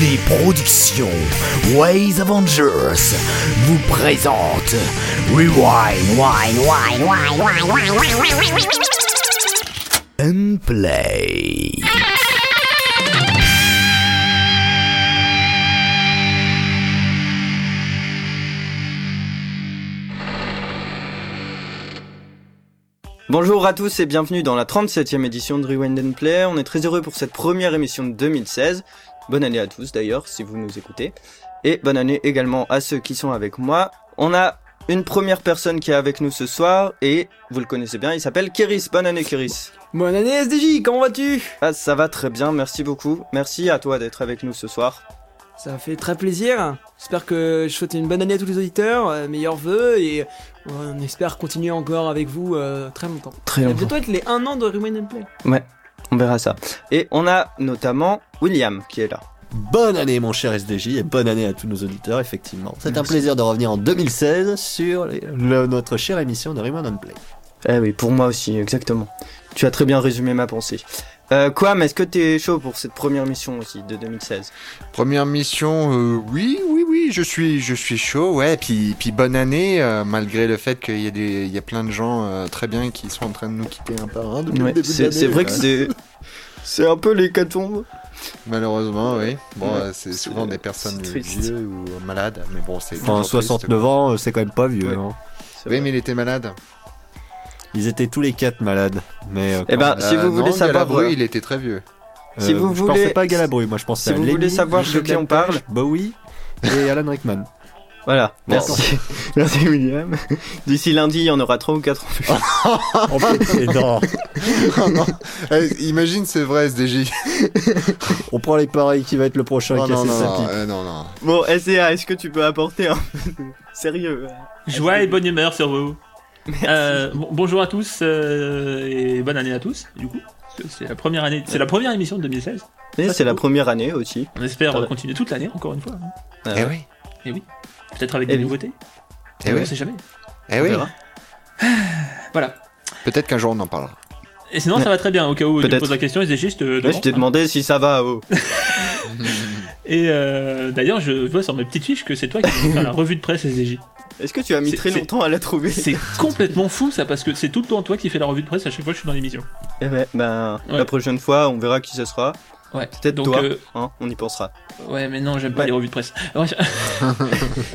Les productions Ways Avengers vous présentent Rewind, Wine, Wine, Wine, Wine, Wine, Wine, Wine, Wine, and Play. Bonjour à tous et bienvenue dans la 37e édition de Rewind and Play. On est très heureux pour cette première émission de 2016. Bonne année à tous d'ailleurs si vous nous écoutez. Et bonne année également à ceux qui sont avec moi. On a une première personne qui est avec nous ce soir et vous le connaissez bien, il s'appelle Kéris. Bonne année Kéris. Bonne année SDJ, comment vas-tu? Ah, ça va très bien, merci beaucoup. Merci à toi d'être avec nous ce soir. Ça fait très plaisir. J'espère que je souhaite une bonne année à tous les auditeurs, euh, meilleurs vœux et on espère continuer encore avec vous euh, très longtemps. Très Ça va bientôt être les 1 an de Rewind and Play. Ouais, on verra ça. Et on a notamment William qui est là. Bonne année mon cher SDJ et bonne année à tous nos auditeurs effectivement. C'est un plaisir de revenir en 2016 sur les- le- notre chère émission de Rewind and Play. Eh oui, pour moi aussi, exactement. Tu as très bien résumé ma pensée. Euh, Quam, est-ce que t'es chaud pour cette première mission aussi de 2016 Première mission, euh, oui, oui, oui, je suis, je suis chaud, ouais. Puis, puis bonne année, euh, malgré le fait qu'il y a des, il y a plein de gens euh, très bien qui sont en train de nous quitter un par un depuis Ouais, le début de c'est vrai que c'est c'est un peu l'hécatombe. malheureusement, oui. Bon, Ouais, c'est c'est- souvent des personnes vieux ou malades, mais bon, c'est. Enfin, toujours triste. 69 ans, c'est quand même pas vieux. Ouais. hein. C'est Oui, vrai. mais il était malade. Ils étaient tous les quatre malades. Mais euh, Eh ben, si Euh, vous voulez non, savoir, Galabru, euh, il était très vieux. si vous je voulez- pensais pas à Galabru, moi je pensais si à vous voulez savoir de qui on parle. Bowie et Alan Rickman. Voilà, Merci. merci. merci William. D'ici lundi, il y en aura 3 ou 4 Oh, putain, non. Oh non. Eh, imagine, c'est vrai, SDJ. On prend les pareils qui va être le prochain Oh, qui non, non, non, euh, non, non. Bon, SCA, est-ce que tu peux apporter un peu de sérieux? Joie et bonne humeur sur vous. Euh, bon- bonjour à tous euh, et bonne année à tous. Du coup, c'est la première année, c'est la première émission de 2016. Et Ça, c'est la première année aussi. On espère Ah ouais. euh, continuer toute l'année encore une fois. hein. Euh, Eh oui, Peut-être avec Eh des oui. nouveautés. eh On oui, sait jamais. eh on oui. verra. Voilà. Peut-être qu'un jour on en parlera. Et sinon, ça va très bien. Au cas où tu poses la question, SDG, je te Ouais, demande. je t'ai hein. demandé si ça va. Oh. Et euh, d'ailleurs, je vois sur mes petites fiches que c'est toi qui vas faire la revue de presse SDJ. Est-ce que tu as mis très longtemps à la trouver C'est complètement fou ça parce que c'est tout le temps toi qui fais la revue de presse à chaque fois que je suis dans l'émission. Eh ben, ben, Ouais. la prochaine fois, on verra qui ce sera. Ouais. Peut-être toi, euh, hein, on y pensera. ouais, mais non, j'aime pas les revues de presse. Ouais,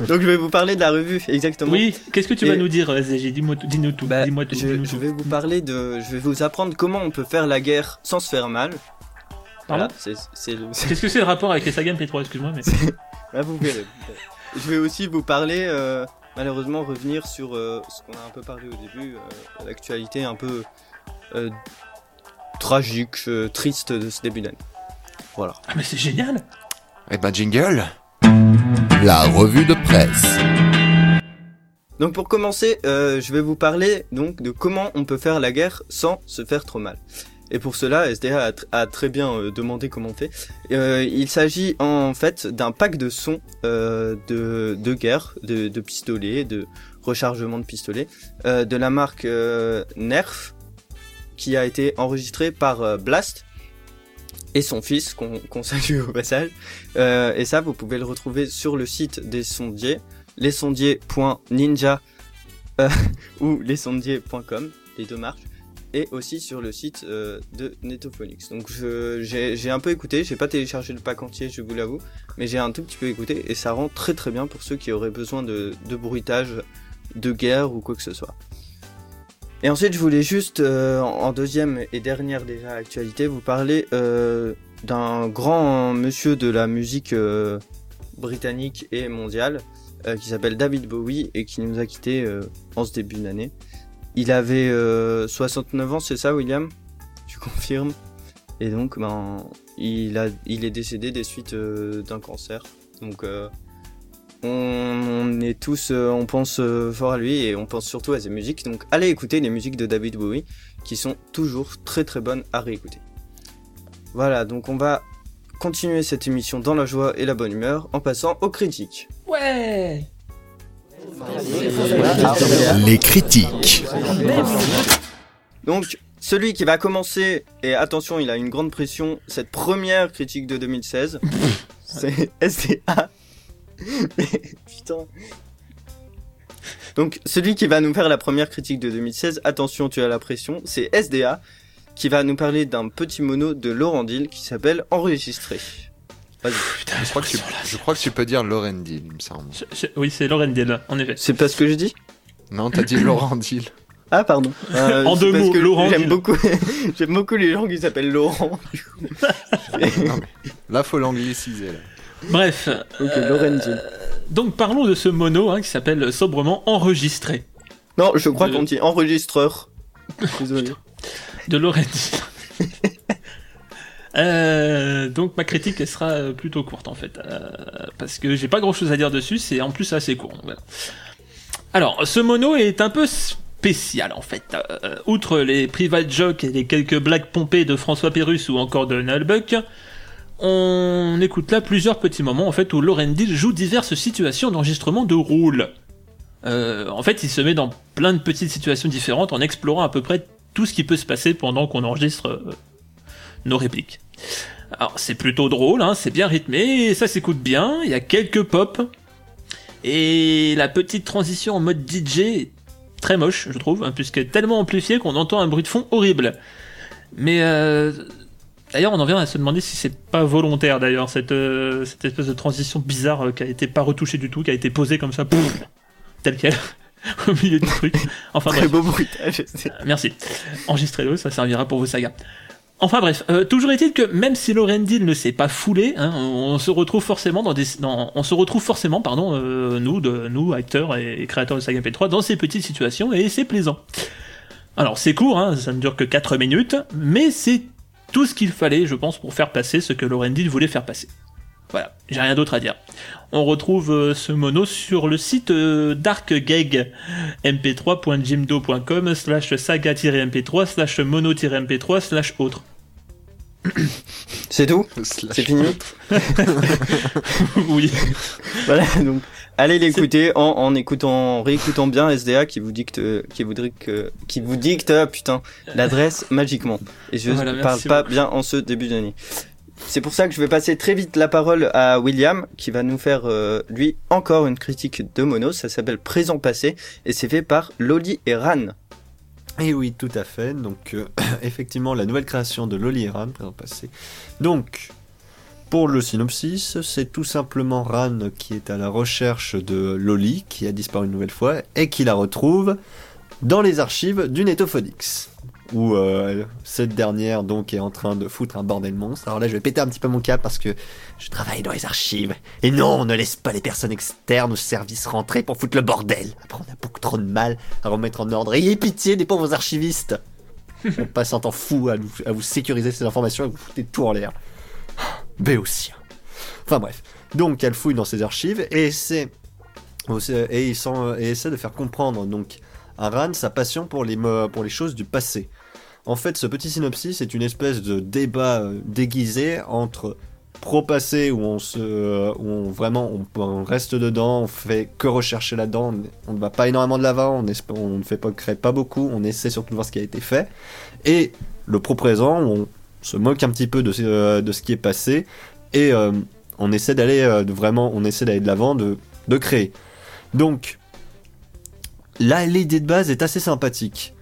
Donc je vais vous parler de la revue, exactement. Oui, qu'est-ce que tu vas nous dire, SDJ Dis-moi tout, dis-nous tout. Bah, Dis-moi tout. je, je tout. vais vous parler de, je vais vous apprendre comment on peut faire la guerre sans se faire mal. Pardon Voilà, le. Qu'est-ce que c'est le rapport avec les sagas MP3 Excuse-moi, mais. Là, vous verrez. Je vais aussi vous parler, euh, malheureusement, revenir sur euh, ce qu'on a un peu parlé au début, euh, l'actualité un peu euh, tragique, euh, triste de ce début d'année. Voilà. Ah, mais c'est génial Eh ben, jingle. La revue de presse. Donc pour commencer, euh, je vais vous parler donc de comment on peut faire la guerre sans se faire trop mal. Et pour cela, SDA a, tr- a très bien euh, demandé comment. Euh, il s'agit en fait d'un pack de sons euh, de, guerre, de, pistolets, de rechargement de pistolets, de la marque Nerf, qui a été enregistré par Blast et son fils, qu'on salue au passage. Et ça, vous pouvez le retrouver sur le site des sondiers lesondiers.ninja euh, ou lesondiers.com, les deux marques, et aussi sur le site euh, de Netophonics. Donc j'ai un peu écouté, j'ai pas téléchargé le pack entier, je vous l'avoue, mais j'ai un tout petit peu écouté et ça rend très très bien pour ceux qui auraient besoin de, de bruitage, de guerre ou quoi que ce soit. Et ensuite, je voulais juste, euh, en deuxième et dernière déjà actualité, vous parler euh, d'un grand monsieur de la musique britannique et mondiale qui s'appelle David Bowie et qui nous a quittés en ce début d'année. Il avait euh, 69 ans, c'est ça, William? Tu confirmes? Et donc, ben, il, est décédé des suites euh, d'un cancer. Donc, euh, on, on est tous, euh, on pense euh, fort à lui et on pense surtout à ses musiques. Donc, allez écouter les musiques de David Bowie qui sont toujours très très bonnes à réécouter. Voilà, donc on va continuer cette émission dans la joie et la bonne humeur en passant aux critiques. Ouais Les critiques. Donc, celui qui va commencer, et attention, il a une grande pression, cette première critique de 2016, c'est SDA. Mais, Putain. Donc, celui qui va nous faire la première critique de 2016, attention, tu as la pression, c'est SDA, qui va nous parler d'un petit mono de Laurent Dill qui s'appelle Enregistré. Vas-y. Putain, Je crois, que tu, je crois que tu peux dire Lorendil, il me semble. Je- je- Oui, c'est Lorendil, en effet. C'est pas ce que je dis? Non, t'as dit Laurendil. Ah, pardon. Euh, En c'est deux parce mots, que Laurent J'aime Dill. beaucoup, j'aime beaucoup les gens qui s'appellent Laurent. du coup. Non, mais là, faut l'angliciser. là. Bref, Ok, euh, Laurent donc parlons de ce mono hein, qui s'appelle sobrement Enregistré, Non, je crois de- qu'on dit enregistreur. Désolé. de Lorendil. Euh, donc ma critique sera euh, plutôt courte en fait. Euh, parce que j'ai pas grand chose à dire dessus c'est en plus assez court alors ce mono est un peu spécial en fait. Euh, outre les private jokes et les quelques blagues pompées de François Pérus ou encore de Nullbuck on écoute là plusieurs petits moments en fait où Laurendil joue diverses situations d'enregistrement de rôle. En fait il se met dans plein de petites situations différentes en explorant à peu près tout ce qui peut se passer pendant qu'on enregistre nos répliques. Alors c'est plutôt drôle, hein, c'est bien rythmé, ça s'écoute bien, il y a quelques pop, et la petite transition en mode DJ est très moche, je trouve, hein, puisqu'elle est tellement amplifiée qu'on entend un bruit de fond horrible. Mais euh, d'ailleurs on en vient à se demander si c'est pas volontaire d'ailleurs, cette, euh, cette espèce de transition bizarre euh, qui a été pas retouchée du tout, qui a été posée comme ça, pouf, telle quelle, au milieu du truc. Enfin bref. Très beau bruitage. Merci. Enregistrez-le, ça servira pour vos sagas. Enfin bref, euh, toujours est-il que même si Lorendil ne s'est pas foulé, hein, on, se retrouve forcément pardon, euh, nous, acteurs et, créateurs de saga P3, dans ces petites situations et c'est plaisant. Alors c'est court, hein, ça ne dure que 4 minutes, mais c'est tout ce qu'il fallait, je pense, pour faire passer ce que Lorendil voulait faire passer. Voilà, j'ai rien d'autre à dire. On retrouve euh, ce mono sur le site euh, darkgag mp3.jimdo.com slash saga-mp3 slash mono-mp3 slash autre. C'est tout C'est fini oui. Voilà, donc allez l'écouter en, en écoutant, en réécoutant bien SDA qui vous dicte, qui vous dicte, qui vous dicte, ah, putain, l'adresse magiquement. Et je ne parle pas beaucoup. bien en ce début d'année. C'est pour ça que je vais passer très vite la parole à William qui va nous faire euh, lui encore une critique de mono. Ça s'appelle Présent passé et c'est fait par Loli et Ran. Et oui, tout à fait. Donc, euh, effectivement, la nouvelle création de Loli et Ran, présent passé. Donc, pour le synopsis, c'est tout simplement Ran qui est à la recherche de Loli, qui a disparu une nouvelle fois, et qui la retrouve dans les archives du Netophonix. Où euh, cette dernière donc est en train de foutre un bordel monstre. Alors là, je vais péter un petit peu mon cap parce que je travaille dans les archives. Et non, on ne laisse pas les personnes externes au service rentrer pour foutre le bordel. Après, on a beaucoup trop de mal à remettre en ordre. Ayez pitié des pauvres archivistes. On passe un temps fou à, à vous sécuriser ces informations et vous foutez tout en l'air. Béotien. Enfin bref. Donc elle fouille dans ses archives et c'est et il essaie de faire comprendre donc à Ran sa passion pour les pour les choses du passé. En fait, ce petit synopsis est une espèce de débat euh, déguisé entre pro-passé où on se euh, où on vraiment on, reste dedans, on fait que rechercher là-dedans, on- ne va pas énormément de l'avant, on, ne fait pas crée pas beaucoup, on essaie surtout de voir ce qui a été fait et le pro-présent où on se moque un petit peu de, ce- euh, de ce qui est passé et on essaie d'aller vraiment on essaie d'aller de l'avant de, de créer. Donc là l'idée de base est assez sympathique.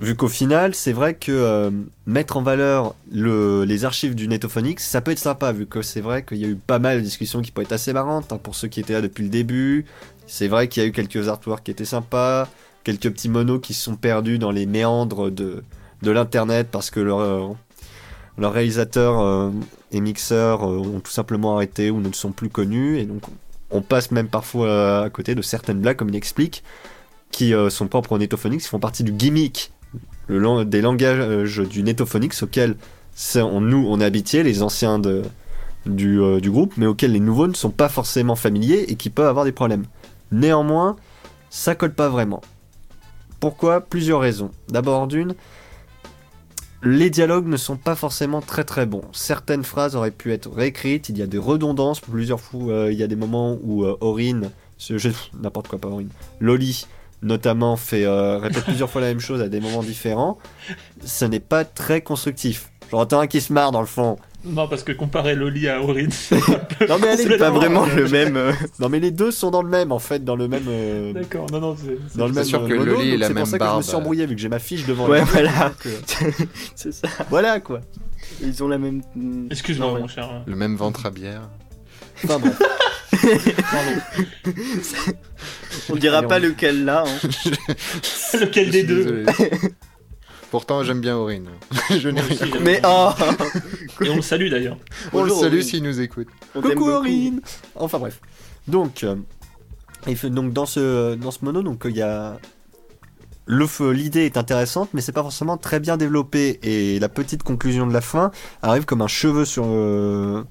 Vu qu'au final, c'est vrai que euh, mettre en valeur le, les archives du Netophonix, ça peut être sympa, vu que c'est vrai qu'il y a eu pas mal de discussions qui pourraient être assez marrantes, hein, pour ceux qui étaient là depuis le début. C'est vrai qu'il y a eu quelques artworks qui étaient sympas, quelques petits monos qui se sont perdus dans les méandres de, l'internet parce que leur, euh, leurs réalisateurs euh, et mixeurs ont tout simplement arrêté ou ne sont plus connus, et donc on passe même parfois à côté de certaines blagues, comme il explique, qui sont propres au Netophonix, qui font partie du gimmick des langages du Netophonix auxquels on, nous on est habitués, les anciens euh, du groupe, mais auxquels les nouveaux ne sont pas forcément familiers et qui peuvent avoir des problèmes. Néanmoins, ça colle pas vraiment. Pourquoi? Plusieurs raisons. D'abord d'une, les dialogues ne sont pas forcément très très bons. Certaines phrases auraient pu être réécrites, il y a des redondances, plusieurs fois euh, il y a des moments où euh, Aurine, n'importe quoi pas Aurine, Loli notamment fait euh, répète plusieurs fois la même chose à des moments différents, ce n'est pas très constructif. J'entends un qui se marre dans le fond. Non, parce que comparer Loli à Aurine, Non mais elle est C'est pas vraiment euh, le même. euh, Non mais les deux sont dans le même en fait, dans le même. euh, D'accord, non, non, c'est. Dans le C'est même sûr euh, que mono, Loli a la c'est pour même ça que je me suis embrouillé vu que j'ai ma fiche devant Ouais, voilà. euh, C'est ça. voilà quoi. Ils ont la même. Excuse-moi, Non, mon cher. euh, Le même ventre à bière. Enfin bref. On dira Allez, pas on- lequel là. hein. Lequel des deux désolé. Pourtant, j'aime bien Aurine. Je n'ai Moi rien. aussi, j'aime Mais oh Et on le salue d'ailleurs. On le salue s'il nous écoute. On Coucou. Aurine Enfin bref. Donc, euh, donc dans, ce, dans ce mono, donc il y a. L'idée est intéressante, mais c'est pas forcément très bien développé. Et la petite conclusion de la fin arrive comme un cheveu sur, euh,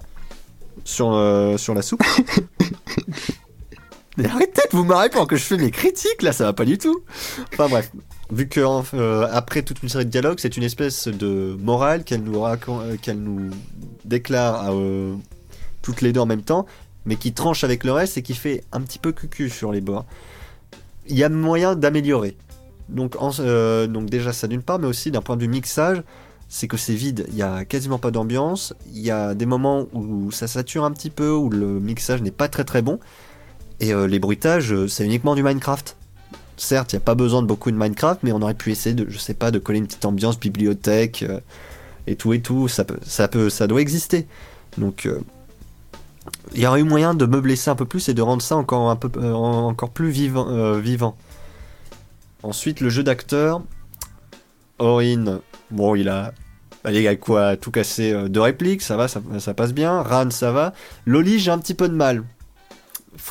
sur, euh, sur la soupe. Mais arrêtez de vous marrer pendant que je fais mes critiques, là, ça va pas du tout. Enfin bref, vu que euh, après toute une série de dialogues, c'est une espèce de morale qu'elle nous, euh, qu'elle nous déclare euh, toutes les deux en même temps, mais qui tranche avec le reste et qui fait un petit peu cucu sur les bords. Il y a moyen d'améliorer. Donc, en- euh, donc déjà ça d'une part, mais aussi d'un point de vue mixage, c'est que c'est vide. Il y a quasiment pas d'ambiance. Il y a des moments où ça sature un petit peu, où le mixage n'est pas très très bon. Et euh, les bruitages, euh, c'est uniquement du Minecraft. Certes, il n'y a pas besoin de beaucoup de Minecraft, mais on aurait pu essayer de, je sais pas, de coller une petite ambiance bibliothèque euh, et tout et tout. Ça peut, ça peut, ça doit exister. Donc, il y aurait eu moyen de meubler ça un peu plus et de rendre ça encore un peu, encore plus vivant, vivant. Ensuite, le jeu d'acteur. Orin, bon, il a, allez, a quoi, tout cassé euh, deux répliques, ça va, ça, passe bien. Ran, ça va. Loli, j'ai un petit peu de mal.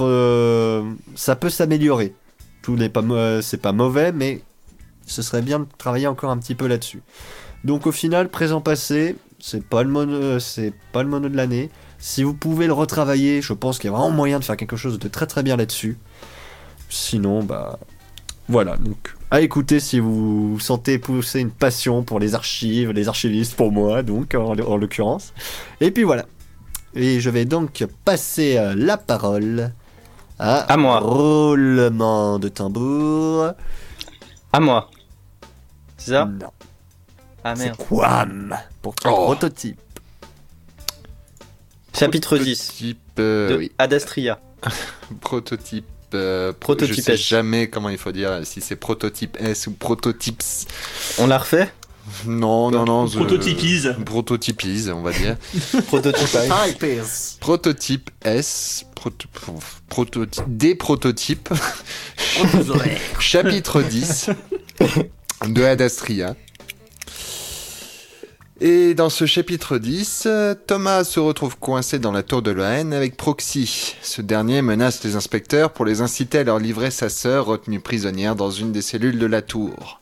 Euh, ça peut s'améliorer. Tout n'est pas, mau- c'est pas mauvais, mais ce serait bien de travailler encore un petit peu là-dessus. Donc au final, présent passé, c'est pas le mono, euh, c'est pas le mono de l'année. Si vous pouvez le retravailler, je pense qu'il y a vraiment moyen de faire quelque chose de très très bien là-dessus. Sinon, bah voilà. Donc à écouter si vous sentez pousser une passion pour les archives, les archivistes pour moi, donc en, en l'occurrence. Et puis voilà. Et je vais donc passer euh, la parole à, À moi. Roulement de tambour. À moi. C'est ça? Non, Ah c'est merde. Quam pour ton Oh. prototype. Chapitre 10. Prototype, euh, De oui. Adastria. Prototype. Euh, pro- Prototype Je sais S. jamais comment il faut dire, si c'est prototype S ou prototypes. On l'a refait? Non, non, non. je- Prototypise. Prototypise, on va dire. Prototype. Prototype S. proto- prototype, des prototypes. Chapitre 10 de Adastria. Et dans ce chapitre 10, euh, Thomas se retrouve coincé dans la tour de la avec Proxy. Ce dernier menace les inspecteurs pour les inciter à leur livrer sa sœur retenue prisonnière dans une des cellules de la tour.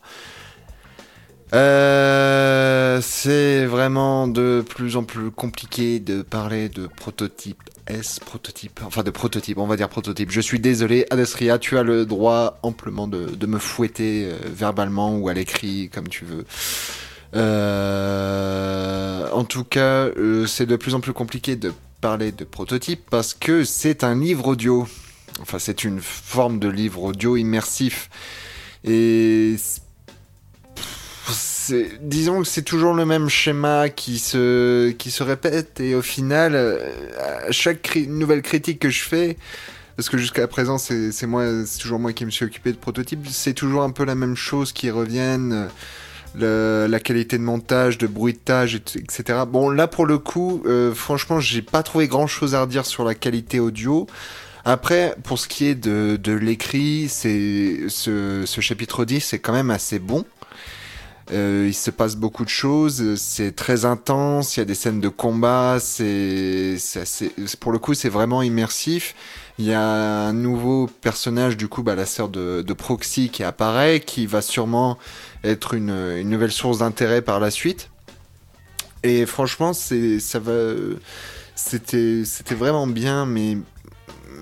Euh, c'est vraiment de plus en plus compliqué de parler de prototype S, prototype, enfin de prototype, on va dire prototype. Je suis désolé, Adastria, tu as le droit amplement de, de me fouetter euh, verbalement ou à l'écrit, comme tu veux. Euh, en tout cas, euh, c'est de plus en plus compliqué de parler de prototype parce que c'est un livre audio. Enfin, c'est une forme de livre audio immersif. Et disons que c'est toujours le même schéma qui se, qui se répète et au final, euh, à chaque nouvelle critique que je fais, parce que jusqu'à présent c'est toujours moi qui me suis occupé de prototypes, c'est toujours un peu la même chose qui reviennent. La qualité de montage, de bruitage, etc. Bon, là pour le coup, euh, franchement, j'ai pas trouvé grand chose à redire sur la qualité audio. Après, pour ce qui est de, de l'écrit, c'est ce, ce chapitre 10 c'est quand même assez bon. Euh, il se passe beaucoup de choses, c'est très intense, il y a des scènes de combat, c'est pour le coup c'est vraiment immersif. Il y a un nouveau personnage du coup, bah, la sœur de, de Proxy qui apparaît, qui va sûrement être une, une nouvelle source d'intérêt par la suite. Et franchement, c'est ça va, c'était c'était vraiment bien, mais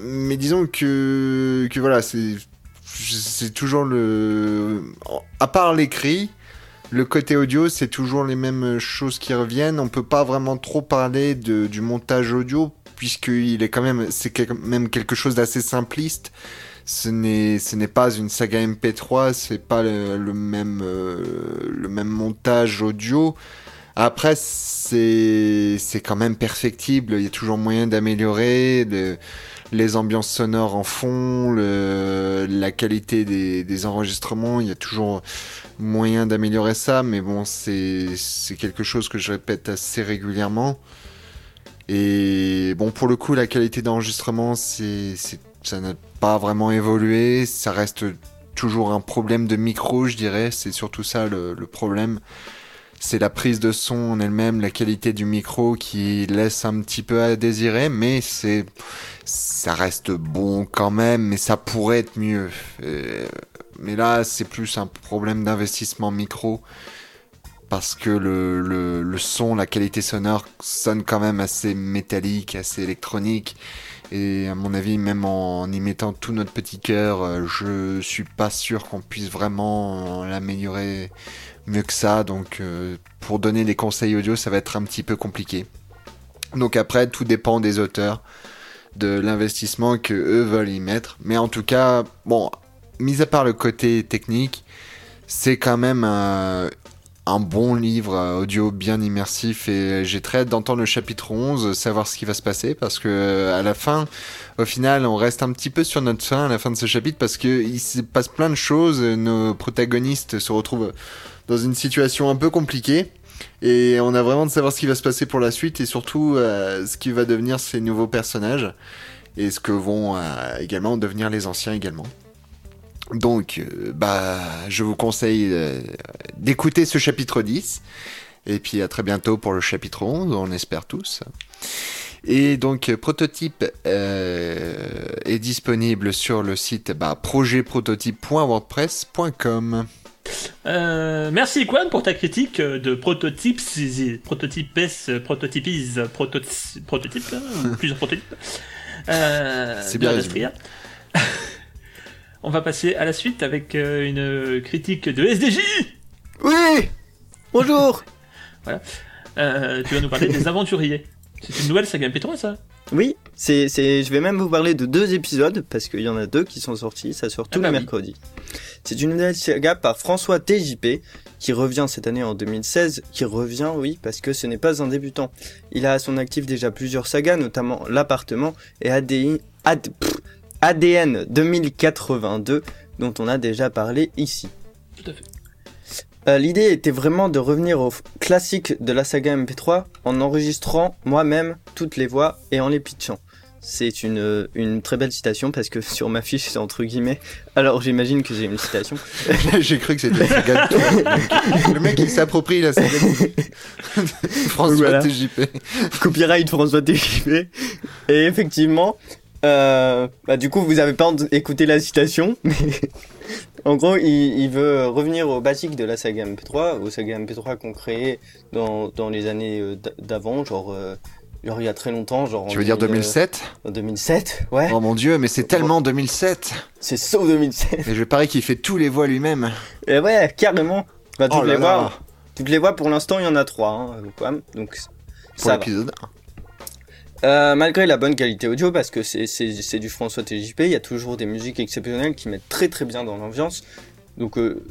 mais disons que que voilà, c'est c'est toujours le à part l'écrit. Le côté audio, c'est toujours les mêmes choses qui reviennent. On peut pas vraiment trop parler de, du montage audio puisqu'il est quand même, c'est même quelque chose d'assez simpliste. ce n'est pas une saga MP3, c'est pas le, le même euh, le même montage audio. Après, c'est quand même perfectible. Il y a toujours moyen d'améliorer le- les ambiances sonores en fond, la qualité des, des enregistrements. Il y a toujours moyen d'améliorer ça, mais bon, c'est quelque chose que je répète assez régulièrement. Et bon, pour le coup, la qualité d'enregistrement, c'est- ça n'a pas vraiment évolué. Ça reste toujours un problème de micro, je dirais. C'est surtout ça le, le problème. C'est la prise de son en elle-même, la qualité du micro qui laisse un petit peu à désirer, mais c'est ça reste bon quand même, mais ça pourrait être mieux. Euh, mais là, c'est plus un problème d'investissement micro parce que le, le, son, la qualité sonore sonne quand même assez métallique, assez électronique. Et à mon avis, même en y mettant tout notre petit cœur, euh, je suis pas sûr qu'on puisse vraiment l'améliorer mieux que ça. Donc, euh, pour donner des conseils audio, ça va être un petit peu compliqué. Donc après, tout dépend des auteurs, de l'investissement que eux veulent y mettre. Mais en tout cas, bon, mis à part le côté technique, c'est quand même un, un bon livre euh, audio bien immersif et j'ai très hâte d'entendre le chapitre 11, savoir ce qui va se passer parce que euh, à la fin, au final, on reste un petit peu sur notre fin à la fin de ce chapitre parce que il se passe plein de choses, nos protagonistes se retrouvent dans une situation un peu compliquée et on a vraiment de savoir ce qui va se passer pour la suite et surtout euh, ce qui va devenir ces nouveaux personnages et ce que vont euh, également devenir les anciens également. Donc, euh, bah, je vous conseille euh, d'écouter ce chapitre 10. Et puis à très bientôt pour le chapitre 11, on espère tous. Et donc, euh, Prototype euh, est disponible sur le site bah, projetprototype.wordpress.com. Euh, merci Quan pour ta critique de prototypes, prototypes, prototypes, prototy- prototypes, hein, plusieurs prototypes. Euh, C'est bien. On va passer à la suite avec euh, une critique de SDJ. Oui Bonjour Euh, tu vas nous parler des aventuriers. C'est une nouvelle saga MP3 ça? Oui, c'est, c'est, je vais même vous parler de deux épisodes, parce qu'il y en a deux qui sont sortis, ça sort tous Ah bah les oui. mercredis. C'est une nouvelle saga par François TJP, qui revient cette année en 2016, qui revient, oui, parce que ce n'est pas un débutant. Il a à son actif déjà plusieurs sagas, notamment L'appartement et ADI, AD- pff, ADN 2082, dont on a déjà parlé ici. Tout à fait. Euh, L'idée était vraiment de revenir au classique de la saga MP3 en enregistrant moi-même toutes les voix et en les pitchant. C'est une, euh, une très belle citation parce que sur ma fiche c'est entre guillemets. Alors j'imagine que j'ai une citation. J'ai cru que c'était une saga de Le mec, il s'approprie la saga de François Voilà. TJP. Copyright François TJP. Et effectivement, euh, bah, du coup vous avez pas écouté la citation, mais en gros il, il veut revenir au basique de la saga MP3, aux saga MP3 qu'on créait dans, dans les années euh, d'avant, genre, euh, genre il y a très longtemps, genre. Tu veux dire 2000, 2007 euh, En 2007, ouais. Oh mon dieu, mais c'est tellement 2007 C'est sauf 2007. Et je parie qu'il fait tous les voix lui-même. Et ouais, carrément. Bah, toutes Oh les là voix, toutes les voix pour l'instant il y en a trois, hein, donc Pour ça l'épisode. Euh, malgré la bonne qualité audio, parce que c'est- du François TJP, il y a toujours des musiques exceptionnelles qui mettent très très bien dans l'ambiance. Donc euh,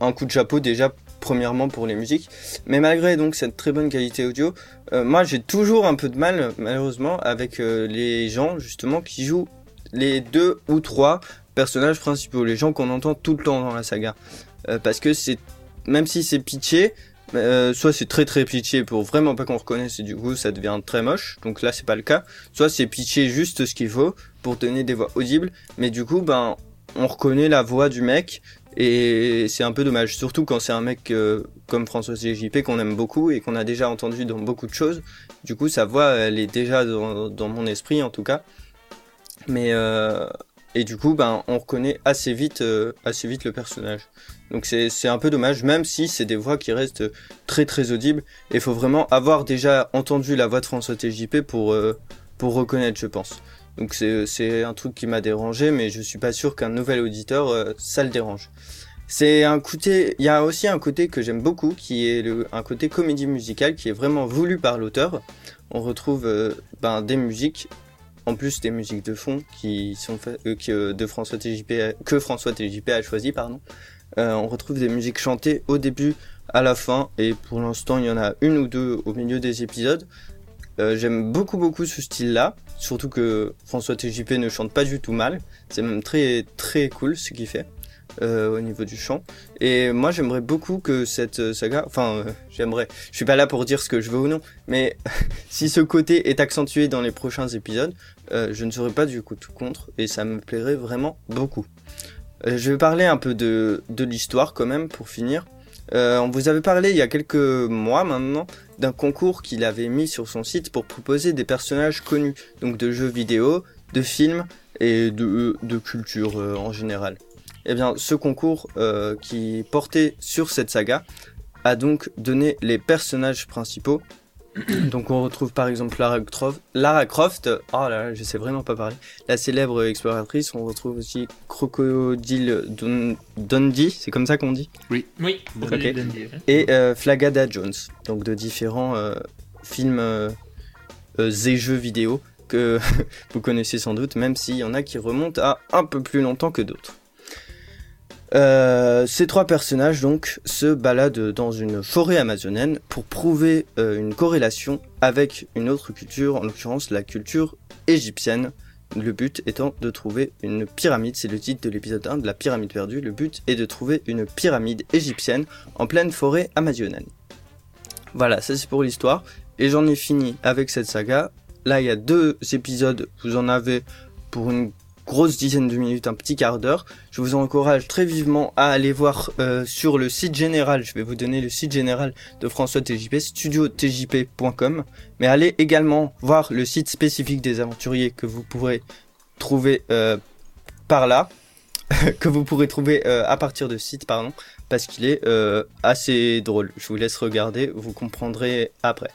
un coup de chapeau déjà premièrement pour les musiques. Mais malgré donc cette très bonne qualité audio, euh, moi j'ai toujours un peu de mal malheureusement avec les gens justement qui jouent les deux ou trois personnages principaux, les gens qu'on entend tout le temps dans la saga. Parce que c'est même si c'est pitché, euh, soit c'est très très pitché pour vraiment pas qu'on reconnaisse et du coup ça devient très moche, donc là c'est pas le cas. Soit c'est pitché juste ce qu'il faut pour donner des voix audibles, mais du coup ben on reconnaît la voix du mec et c'est un peu dommage, surtout quand c'est un mec euh, comme François CJP qu'on aime beaucoup et qu'on a déjà entendu dans beaucoup de choses. Du coup sa voix elle est déjà dans, dans mon esprit en tout cas, mais euh, et du coup ben on reconnaît assez vite euh, assez vite le personnage. Donc c'est un peu dommage, même si c'est des voix qui restent très très audibles. Et il faut vraiment avoir déjà entendu la voix de François TJP pour, euh, pour reconnaître, je pense. Donc c'est un truc qui m'a dérangé, mais je suis pas sûr qu'un nouvel auditeur, euh, ça le dérange. C'est un côté, il y a aussi un côté que j'aime beaucoup, qui est le, un côté comédie musicale, qui est vraiment voulu par l'auteur. On retrouve euh, ben, des musiques en plus des musiques de fond qui sont euh, qui, euh, de François TJP, que François TJP a choisi, pardon. Euh, on retrouve des musiques chantées au début, à la fin, et pour l'instant, il y en a une ou deux au milieu des épisodes. Euh, J'aime beaucoup beaucoup ce style-là, surtout que François TJP ne chante pas du tout mal. C'est même très très cool ce qu'il fait euh, au niveau du chant. Et moi, j'aimerais beaucoup que cette saga, enfin, j'aimerais. Je suis pas là pour dire ce que je veux ou non, mais si ce côté est accentué dans les prochains épisodes, je ne serais pas du coup tout contre, et ça me plairait vraiment beaucoup. Euh, je vais parler un peu de, l'histoire quand même pour finir. Euh, on vous avait parlé il y a quelques mois maintenant d'un concours qu'il avait mis sur son site pour proposer des personnages connus, donc de jeux vidéo, de films et de, de culture euh, en général. Eh bien, ce concours euh, qui portait sur cette saga a donc donné les personnages principaux. donc on retrouve par exemple Lara Croft, Lara Croft, oh là là, je sais vraiment pas parler, la célèbre exploratrice. On retrouve aussi Crocodile Dun- Dundee, c'est comme ça qu'on dit? Oui, Ok. Crocodile Dundee, ouais. et euh, Flagada Jones, donc de différents euh, films euh, euh, et jeux vidéo que vous connaissez sans doute, même s'il y en a qui remontent à un peu plus longtemps que d'autres. Euh, ces trois personnages donc se baladent dans une forêt amazonienne pour prouver euh, une corrélation avec une autre culture, en l'occurrence la culture égyptienne. Le but étant de trouver une pyramide, c'est le titre de l'épisode 1 de la pyramide perdue. Le but est de trouver une pyramide égyptienne en pleine forêt amazonienne. Voilà, ça c'est pour l'histoire. Et j'en ai fini avec cette saga. Là, il y a deux épisodes. Vous en avez pour une grosse dizaine de minutes, un petit quart d'heure. Je vous encourage très vivement à aller voir euh, sur le site général. Je vais vous donner le site général de François TJP, studiotjp.com. Mais allez également voir le site spécifique des aventuriers que vous pourrez trouver euh, par là. que vous pourrez trouver euh, à partir de ce site, pardon parce qu'il est assez drôle. Je vous laisse regarder, vous comprendrez après.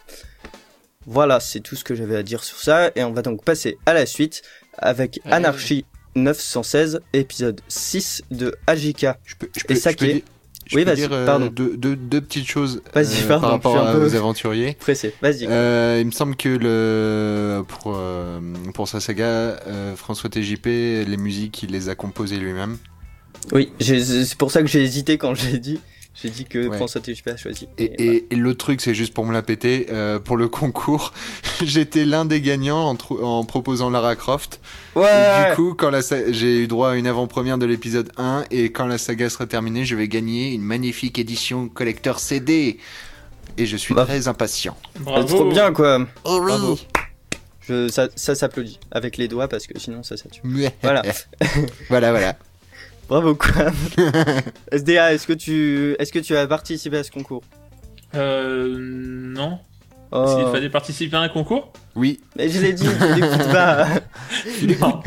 Voilà, c'est tout ce que j'avais à dire sur ça, et on va donc passer à la suite avec Ouais. Anarchy 916, épisode 6 de Ajika. Je peux, je Et peux- ça je peux qui est- dire- je Oui, peux vas-y, dire euh, pardon. deux, deux- deux petites choses Vas-y, euh, pardon, par rapport à- aux aventuriers. Pressé, vas-y. Euh, il me semble que le pour euh, pour sa saga, euh, François TJP, les musiques, il les a composées lui-même. Oui, c'est pour ça que j'ai hésité quand j'ai dit. J'ai dit que Ouais. François TJP a choisi. Et, et- et l'autre truc, c'est juste pour me la péter, euh, pour le concours, j'étais l'un des gagnants en, trou- en proposant Lara Croft. voilà. Et Ouais, du coup, quand la j'ai eu droit à une avant-première de l'épisode 1, et quand la saga sera terminée, je vais gagner une magnifique édition collector CD. Et je suis Bah. très impatient. c'est Bravo. trop bien quoi. Oh Bravo. Je, ça, ça s'applaudit avec les doigts parce que sinon ça, ça tue. Voilà. Voilà. voilà, voilà. Bravo quoi. SDA, est-ce que tu, est-ce que tu as participé à ce concours? Euh, non. Oh. Est-ce qu'il fallait participer à un concours? Oui. Mais je l'ai dit, tu l'écoutes pas. non.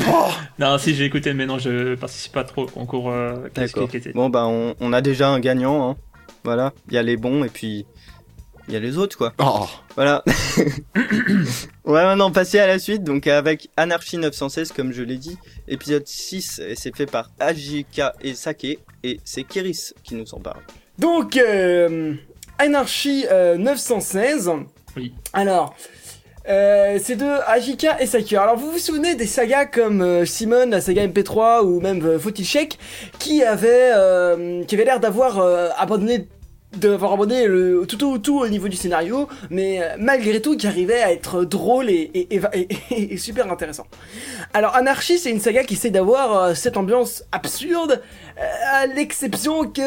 non, si j'ai écouté, mais non, je participe pas trop au concours. Euh, qu'est-ce D'accord. Bon bah on, on a déjà un gagnant. Hein. Voilà, il y a les bons et puis il y a les autres quoi. Oh. Voilà. ouais maintenant passer à la suite donc avec Anarchy 916 comme je l'ai dit, épisode 6 et c'est fait par Ajika et Sake et c'est Kiris qui nous en parle. Donc, euh, Anarchy euh, 916. Oui. Alors, euh, c'est de Ajika et Sakura. Alors, vous vous souvenez des sagas comme euh, Simon, la saga MP3 ou même euh, Faut-il-Check, qui avait, euh, qui avait l'air d'avoir euh, abandonné d'avoir abandonné le, tout, tout, tout au niveau du scénario, mais euh, malgré tout qui arrivait à être drôle et, super intéressant. Alors Anarchy, c'est une saga qui essaie d'avoir euh, cette ambiance absurde, euh, à l'exception que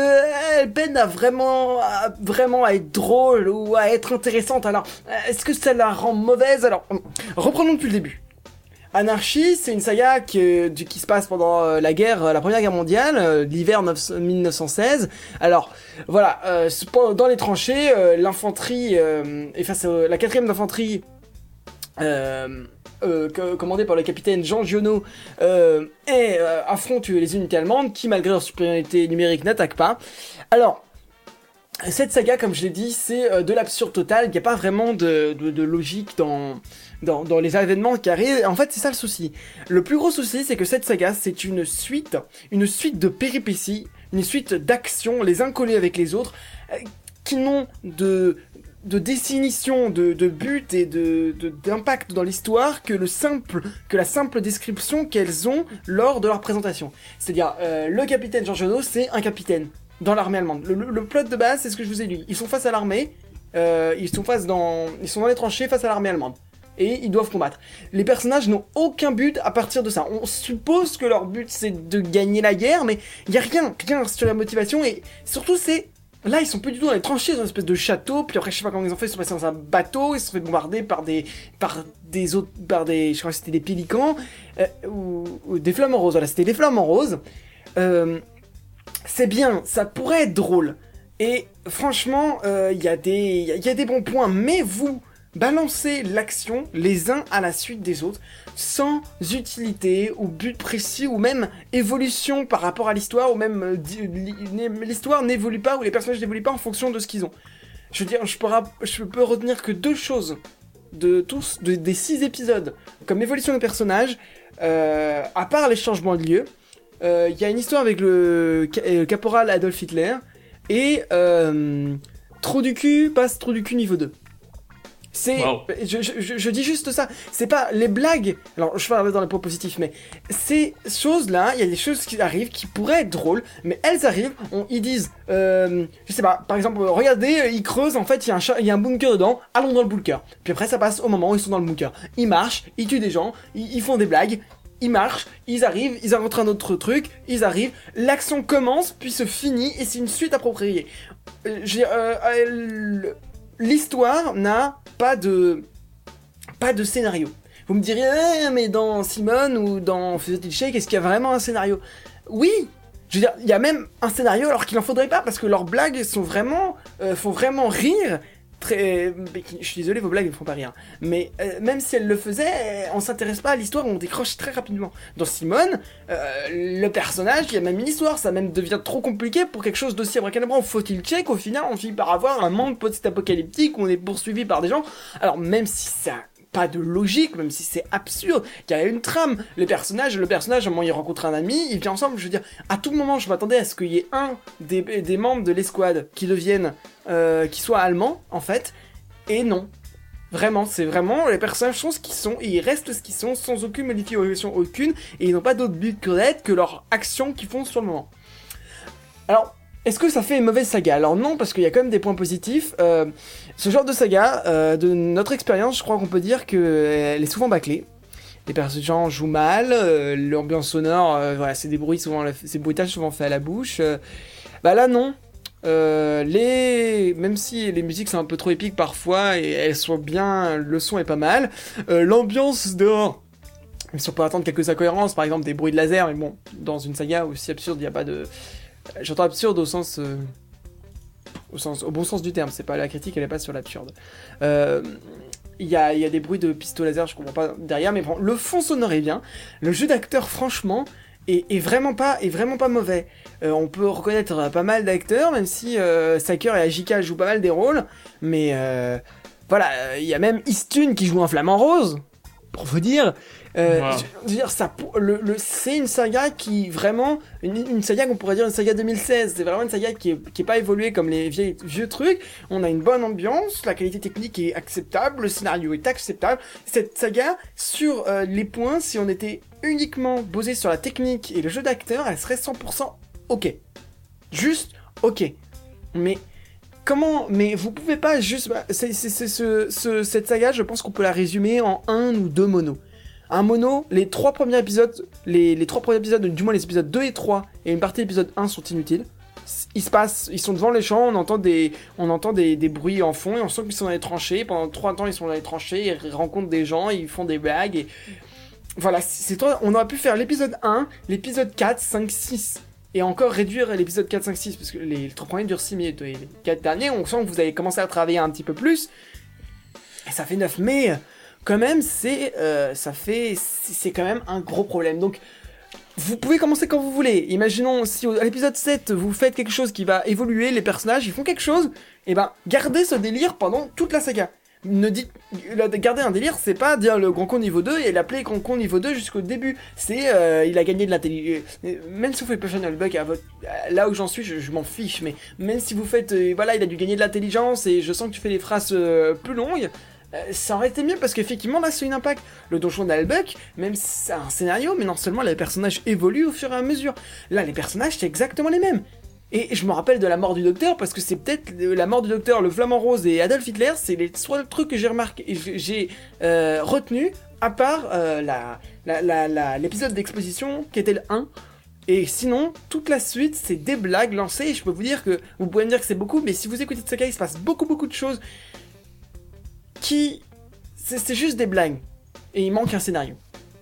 elle peine à vraiment, à vraiment à être drôle ou à être intéressante. Alors, est-ce que ça la rend mauvaise? Alors, reprenons depuis le début. Anarchy, c'est une saga qui, se passe pendant euh, la guerre, euh, la première guerre mondiale, euh, l'hiver 9 1916. Alors, voilà, dans les tranchées, l'infanterie est face à la quatrième d'infanterie commandée par le capitaine Jean Giono affronte les unités allemandes qui, malgré leur supériorité numérique, n'attaquent pas. Alors, cette saga, comme je l'ai dit, c'est de l'absurde total. Il n'y a pas vraiment de logique dans, dans, dans les événements qui arrivent. En fait, c'est ça le souci. Le plus gros souci, c'est que cette saga, c'est une suite, une suite de péripéties, une suite d'actions, les uns collés avec les autres, euh, qui n'ont de de définition de, de but et de d'impact dans l'histoire que le simple que la simple description qu'elles ont lors de leur présentation. C'est-à-dire euh, le capitaine Genot, c'est un capitaine dans l'armée allemande. Le, le- le plot de base, c'est ce que je vous ai lu. Ils sont face à l'armée, euh, ils sont face dans ils sont dans les tranchées face à l'armée allemande et ils doivent combattre. Les personnages n'ont aucun but à partir de ça. On suppose que leur but c'est de gagner la guerre, mais il y a rien, rien sur la motivation et surtout c'est là ils sont plus du tout dans les tranchées, dans une espèce de château. Puis après je sais pas comment ils ont fait, ils sont passés dans un bateau, ils se sont fait bombarder par des par des autres par des je crois que c'était des pélicans euh, ou, des flamants roses. Voilà, c'était des flamants roses. Euh, c'est bien, ça pourrait être drôle. Et franchement, euh, il y, a des- y y a des bons points, mais vous balancez l'action les uns à la suite des autres, sans utilité ou but précis, ou même évolution par rapport à l'histoire, ou même euh, l'histoire n'évolue pas, ou les personnages n'évoluent pas en fonction de ce qu'ils ont. Je veux dire, je peux, retenir que deux choses de tous, de- des six épisodes, comme évolution des personnages, euh, à part les changements de lieu, euh, il y a une histoire avec le, ca- caporal Adolf Hitler et Trop du cul passe Trop du cul niveau 2. C'est, Wow. je, je- dis juste ça. C'est pas les blagues. Alors, je parle dans les points positifs, mais ces choses-là, il y a des choses qui arrivent qui pourraient être drôles, mais elles arrivent. On, ils disent, euh, je sais pas, par exemple, euh, regardez, ils creusent. En fait, il y a un chat, il y a un bunker dedans. Allons dans le bunker. Puis après, ça passe au moment où ils sont dans le bunker. Ils marchent, ils tuent des gens, ils, ils font des blagues. Ils marchent, ils arrivent, ils rencontrent un autre truc, ils arrivent, l'action commence, puis se finit, et c'est une suite appropriée. Euh, j'ai, euh, euh, L'histoire n'a pas de pas de scénario. Vous me direz, Eh, mais dans Simone ou dans Faisait-il Shake, est-ce qu'il y a vraiment un scénario? Oui Je veux dire, il y a même un scénario alors qu'il en faudrait pas, parce que leurs blagues euh, font vraiment rire. Je suis désolé, vos blagues ne font pas rire. Mais euh, même si elles le faisaient, on s'intéresse pas à l'histoire, on décroche très rapidement. Dans Simone, euh, le personnage, il y a même une histoire, ça même devient trop compliqué pour quelque chose d'aussi abracadabrant. Faut-il check Au final, on finit par avoir un monde post-apocalyptique où on est poursuivi par des gens. Alors même si ça pas de logique, même si c'est absurde, il y a une trame. Les personnages, le personnage, à un moment il rencontre un ami, il vient ensemble. Je veux dire, à tout moment, je m'attendais à ce qu'il y ait un des, des membres de l'escouade qui devienne, euh, qui soit allemand en fait, et non. Vraiment, c'est vraiment, les personnages sont ce qu'ils sont, et ils restent ce qu'ils sont, sans aucune modification aucune, et ils n'ont pas d'autre but que d'être que leur action qu'ils font sur le moment. Alors, est-ce que ça fait une mauvaise saga? Alors non, parce qu'il y a quand même des points positifs. Euh, ce genre de saga, euh, de notre expérience, je crois qu'on peut dire qu'elle est souvent bâclée. Les personnages jouent mal, euh, l'ambiance sonore, euh, voilà, c'est des bruits souvent, souvent faits à la bouche. euh. bah là non. Euh, les, même si les musiques sont un peu trop épiques parfois et elles sont bien, le son est pas mal. euh, l'ambiance dehors. Même si on peut attendre quelques incohérences, par exemple des bruits de laser, mais bon, dans une saga aussi absurde, il n'y a pas de. J'entends absurde au sens. euh, au, sens, au bon sens du terme, c'est pas la critique, elle est pas sur l'absurde. Euh, Il y, a, il y a des bruits de pistolet laser, je comprends pas derrière, mais bon, le fond sonore est bien. Le jeu d'acteur, franchement, est, vraiment pas, mauvais. Euh, on peut reconnaître euh, pas mal d'acteurs, même si euh, Saker et Ajika jouent pas mal des rôles. Mais euh, voilà, euh, il y a même Istune qui joue un flamant rose, pour vous dire. Euh, Wow. je veux dire, ça, le, le- c'est une saga qui vraiment, une, une saga qu'on pourrait dire une saga 2016. C'est vraiment une saga qui est, qui est pas évoluée comme les vieilles, vieux trucs. On a une bonne ambiance, la qualité technique est acceptable, le scénario est acceptable. Cette saga, sur euh, les points, si on était uniquement posé sur la technique et le jeu d'acteur, elle serait 100% ok. Juste ok. Mais comment Mais vous pouvez pas juste. bah, c'est, c'est- c'est- ce- ce- cette saga, je pense qu'on peut la résumer en un ou deux monos. Un mono, les trois premiers épisodes, les, les trois premiers épisodes, du moins les épisodes 2 et 3 et une partie de l'épisode 1 sont inutiles. Ils se passent, ils sont devant les champs, on entend des, on entend des, des bruits en fond et on sent qu'ils sont dans les tranchées. Pendant trois temps, ils sont dans les tranchées, ils rencontrent des gens, ils font des blagues et voilà, c'est toi. On aurait pu faire l'épisode 1, l'épisode 4, 5, 6 et encore réduire l'épisode 4, 5, 6 parce que les, trois premiers durent 6 minutes et les 4 derniers, on sent que vous avez commencé à travailler un petit peu plus et ça fait 9 mais quand même c'est euh, ça fait c'est quand même un gros problème. Donc vous pouvez commencer quand vous voulez. Imaginons si à l'épisode 7 vous faites quelque chose qui va évoluer, les personnages ils font quelque chose, et ben gardez ce délire pendant toute la saga. Ne le- garder un délire, c'est pas dire le Groncon niveau 2 et l'appeler Groncon niveau 2 jusqu'au début. C'est, euh, il a gagné de l'intelligence. Même si vous faites Passional Bug à là où j'en suis, je, m'en fiche, mais même si vous faites, euh, voilà, il a dû gagner de l'intelligence et je sens que tu fais des phrases euh, plus longues. euh, ça aurait été mieux parce qu'effectivement là c'est une impact. Le donjon d'Albuck, même c'est un scénario, mais non seulement les personnages évoluent au fur et à mesure. Là les personnages c'est exactement les mêmes. Et je me rappelle de la mort du docteur parce que c'est peut-être la mort du docteur, le flamant rose et Adolf Hitler, c'est les seuls trucs que j'ai remarqué, j'ai euh, retenu à part euh, la, l'épisode d'exposition qui était le 1. Et sinon, toute la suite, c'est des blagues lancées. Et je peux vous dire que, vous pouvez me dire que c'est beaucoup, mais si vous écoutez de Saga, il se passe beaucoup, beaucoup de choses qui. C'est juste des blagues. Et il manque un scénario.